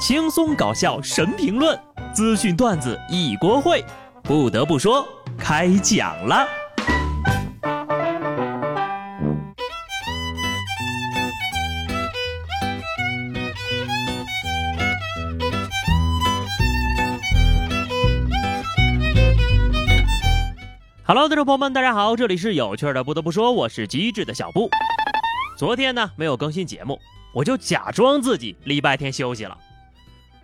轻松搞笑神评论，资讯段子一锅烩。不得不说，开讲了。Hello，听众朋友们，大家好，这里是有趣的。不得不说，我是机智的小布。昨天呢，没有更新节目，我就假装自己礼拜天休息了。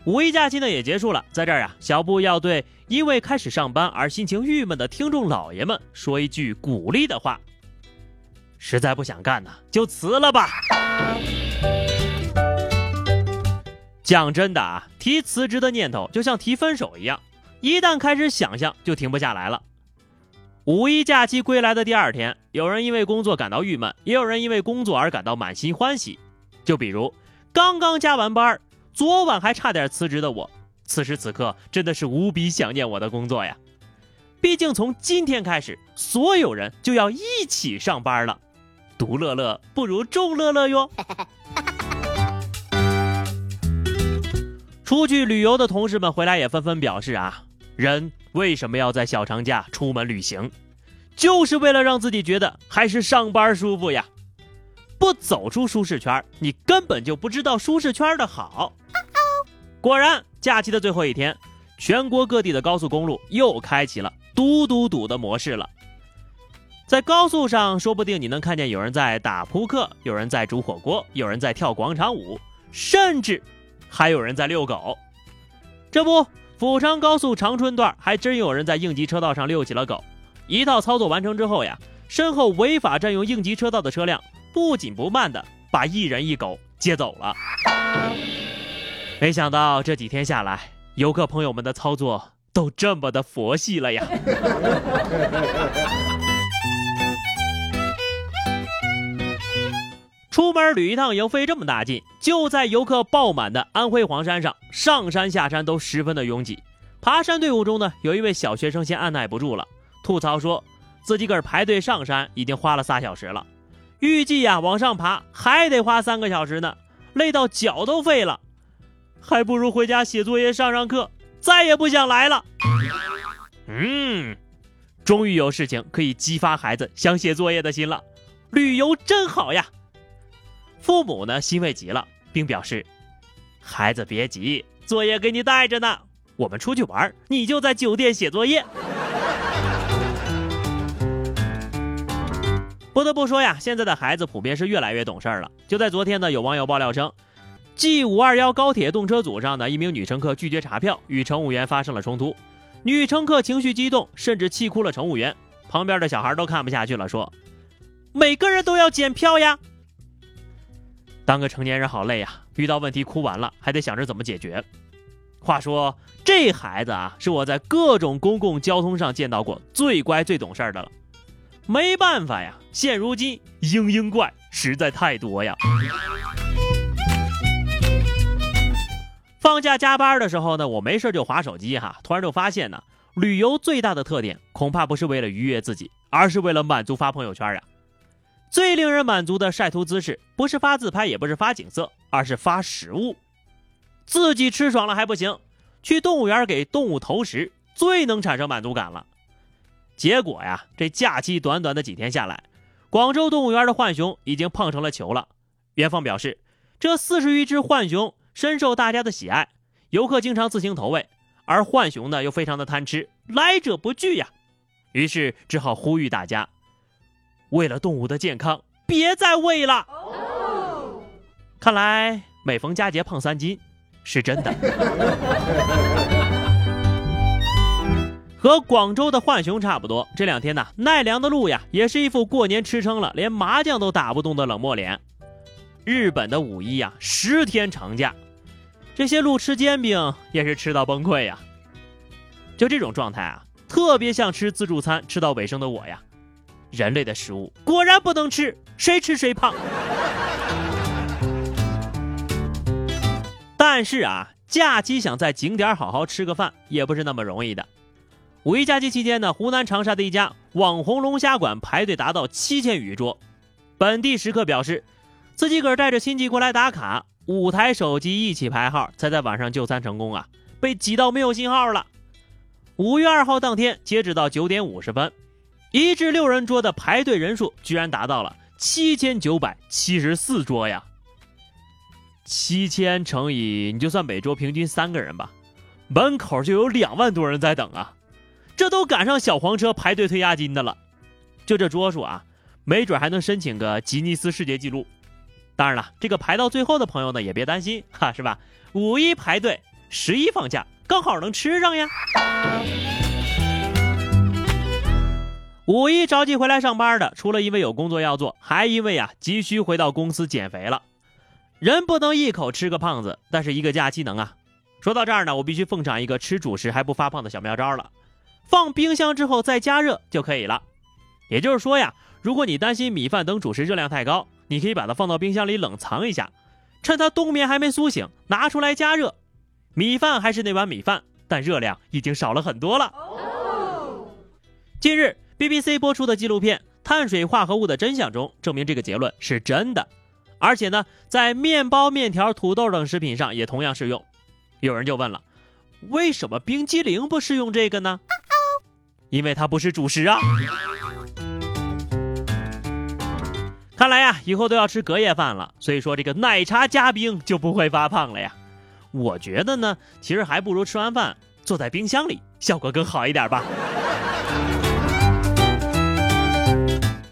五一假期呢也结束了，在这儿啊，小布要对因为开始上班而心情郁闷的听众老爷们说一句鼓励的话：实在不想干呢，就辞了吧。讲真的啊，提辞职的念头就像提分手一样，一旦开始想象就停不下来了。五一假期归来的第二天，有人因为工作感到郁闷，也有人因为工作而感到满心欢喜。就比如刚刚加完班。昨晚还差点辞职的我，此时此刻真的是无比想念我的工作呀！毕竟从今天开始，所有人就要一起上班了，独乐乐不如众乐乐哟。出去旅游的同事们回来也纷纷表示啊，人为什么要在小长假出门旅行？就是为了让自己觉得还是上班舒服呀！不走出舒适圈，你根本就不知道舒适圈的好。果然，假期的最后一天，全国各地的高速公路又开启了堵堵堵的模式了。在高速上，说不定你能看见有人在打扑克，有人在煮火锅，有人在跳广场舞，甚至还有人在遛狗。这不，阜昌高速长春段还真有人在应急车道上遛起了狗。一套操作完成之后呀，身后违法占用应急车道的车辆。不紧不慢的把一人一狗接走了。没想到这几天下来，游客朋友们的操作都这么的佛系了呀！出门旅一趟油费这么大劲，就在游客爆满的安徽黄山上，上山下山都十分的拥挤。爬山队伍中呢，有一位小学生先按耐不住了，吐槽说自己个儿排队上山已经花了仨小时了。预计呀，往上爬还得花三个小时呢，累到脚都废了，还不如回家写作业、上上课，再也不想来了。嗯，终于有事情可以激发孩子想写作业的心了，旅游真好呀！父母呢，欣慰极了，并表示：“孩子别急，作业给你带着呢，我们出去玩，你就在酒店写作业。”不得不说呀，现在的孩子普遍是越来越懂事了。就在昨天呢，有网友爆料称，G 五二幺高铁动车组上的一名女乘客拒绝查票，与乘务员发生了冲突。女乘客情绪激动，甚至气哭了乘务员。旁边的小孩都看不下去了，说：“每个人都要检票呀！”当个成年人好累呀，遇到问题哭完了还得想着怎么解决。话说这孩子啊，是我在各种公共交通上见到过最乖最懂事的了。没办法呀，现如今嘤嘤怪实在太多呀。放假加班的时候呢，我没事就划手机哈，突然就发现呢，旅游最大的特点恐怕不是为了愉悦自己，而是为了满足发朋友圈呀。最令人满足的晒图姿势，不是发自拍，也不是发景色，而是发食物。自己吃爽了还不行，去动物园给动物投食，最能产生满足感了。结果呀，这假期短短的几天下来，广州动物园的浣熊已经胖成了球了。园方表示，这四十余只浣熊深受大家的喜爱，游客经常自行投喂，而浣熊呢又非常的贪吃，来者不拒呀。于是只好呼吁大家，为了动物的健康，别再喂了。看来每逢佳节胖三斤是真的。和广州的浣熊差不多，这两天呢，奈良的鹿呀，也是一副过年吃撑了，连麻将都打不动的冷漠脸。日本的五一呀，十天长假，这些路吃煎饼也是吃到崩溃呀。就这种状态啊，特别像吃自助餐吃到尾声的我呀。人类的食物果然不能吃，谁吃谁胖。但是啊，假期想在景点好好吃个饭，也不是那么容易的。五一假期期间呢，湖南长沙的一家网红龙虾馆排队达到七千余桌。本地食客表示，自己个儿带着亲戚过来打卡，五台手机一起排号，才在晚上就餐成功啊，被挤到没有信号了。五月二号当天，截止到九点五十分，一至六人桌的排队人数居然达到了七千九百七十四桌呀！七千乘以，你就算每桌平均三个人吧，门口就有两万多人在等啊！这都赶上小黄车排队退押金的了，就这桌数啊，没准还能申请个吉尼斯世界纪录。当然了，这个排到最后的朋友呢，也别担心哈，是吧？五一排队，十一放假，刚好能吃上呀。五一着急回来上班的，除了因为有工作要做，还因为啊急需回到公司减肥了。人不能一口吃个胖子，但是一个假期能啊。说到这儿呢，我必须奉上一个吃主食还不发胖的小妙招了：放冰箱之后再加热就可以了。也就是说呀，如果你担心米饭等主食热量太高，你可以把它放到冰箱里冷藏一下，趁它冬眠还没苏醒，拿出来加热。米饭还是那碗米饭，但热量已经少了很多了。近日，BBC 播出的纪录片《碳水化合物的真相》中证明这个结论是真的。而且呢，在面包、面条、土豆等食品上也同样适用。有人就问了，为什么冰激凌不适用这个呢？因为它不是主食啊。看来呀，以后都要吃隔夜饭了。所以说，这个奶茶加冰就不会发胖了呀。我觉得呢，其实还不如吃完饭坐在冰箱里，效果更好一点吧。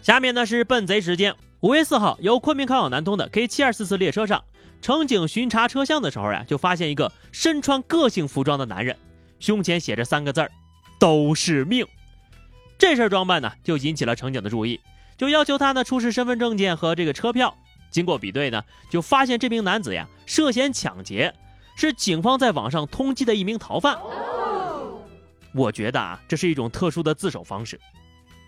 下面呢是笨贼时间。五月四号，由昆明开往南通的 K 七二四次列车上，乘警巡查车厢的时候呀，就发现一个身穿个性服装的男人，胸前写着三个字儿：“都是命。”这事装扮呢，就引起了乘警的注意，就要求他呢出示身份证件和这个车票。经过比对呢，就发现这名男子呀涉嫌抢劫，是警方在网上通缉的一名逃犯。我觉得啊，这是一种特殊的自首方式，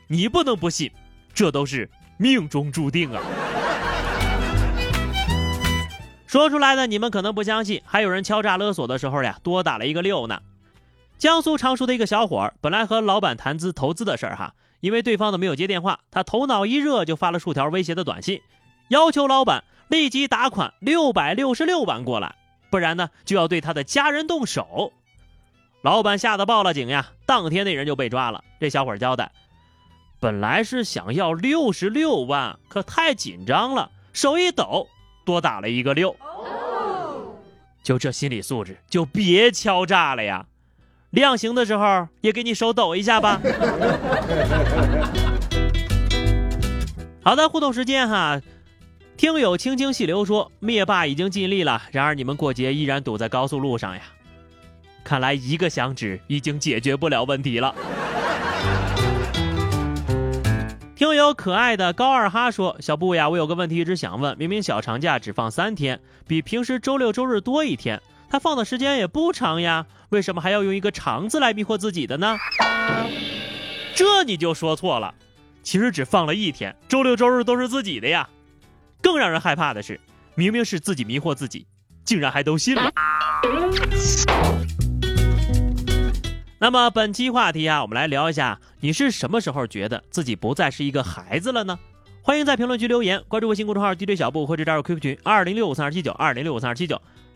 你不能不信，这都是。命中注定啊！说出来的你们可能不相信，还有人敲诈勒索的时候呀，多打了一个六呢。江苏常熟的一个小伙儿，本来和老板谈资投资的事儿哈，因为对方的没有接电话，他头脑一热就发了数条威胁的短信，要求老板立即打款六百六十六万过来，不然呢就要对他的家人动手。老板吓得报了警呀，当天那人就被抓了。这小伙交代。本来是想要六十六万，可太紧张了，手一抖，多打了一个六。就这心理素质，就别敲诈了呀！量刑的时候也给你手抖一下吧。好的，互动时间哈，听友轻轻细流说，灭霸已经尽力了，然而你们过节依然堵在高速路上呀。看来一个响指已经解决不了问题了。听友可爱的高二哈说：“小布呀，我有个问题一直想问，明明小长假只放三天，比平时周六周日多一天，他放的时间也不长呀，为什么还要用一个长字来迷惑自己的呢？这你就说错了，其实只放了一天，周六周日都是自己的呀。更让人害怕的是，明明是自己迷惑自己，竟然还都信了。”那么本期话题啊，我们来聊一下，你是什么时候觉得自己不再是一个孩子了呢？欢迎在评论区留言，关注微信公众号 DJ 小布或者加入 QQ 群二零六五三二七九二零六五三二七九，